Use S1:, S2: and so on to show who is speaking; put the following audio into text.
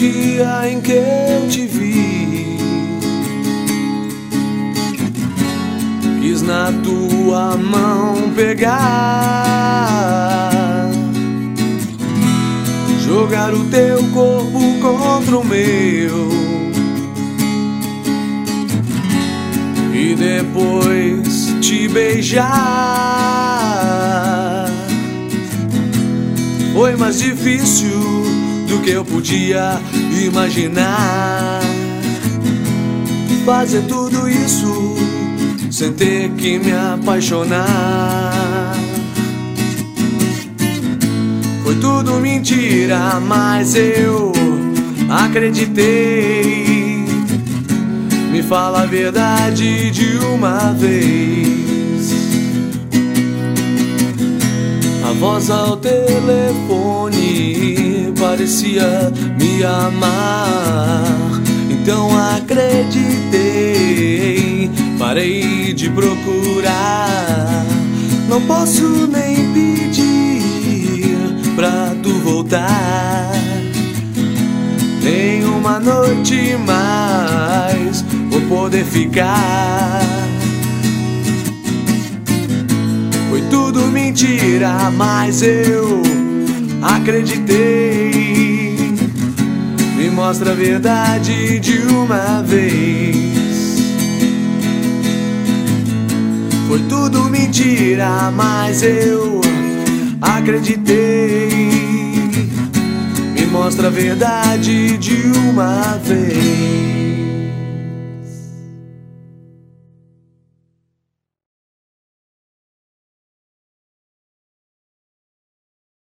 S1: dia em que eu te vi. Quis na tua mão pegar, jogar o teu corpo contra o meu. E depois te beijar. Foi mais difícil do que eu podia imaginar. Fazer tudo isso sem ter que me apaixonar. Foi tudo mentira, mas eu acreditei. Me fala a verdade de uma vez. A voz ao telefone parecia me amar. Então acreditei, parei de procurar. Não posso nem pedir pra tu voltar. Nem uma noite mais vou poder ficar. Foi tudo mentira, mas eu acreditei. Mostra a verdade de uma vez. Foi tudo mentira, mas eu acreditei. Me mostra a verdade de uma vez.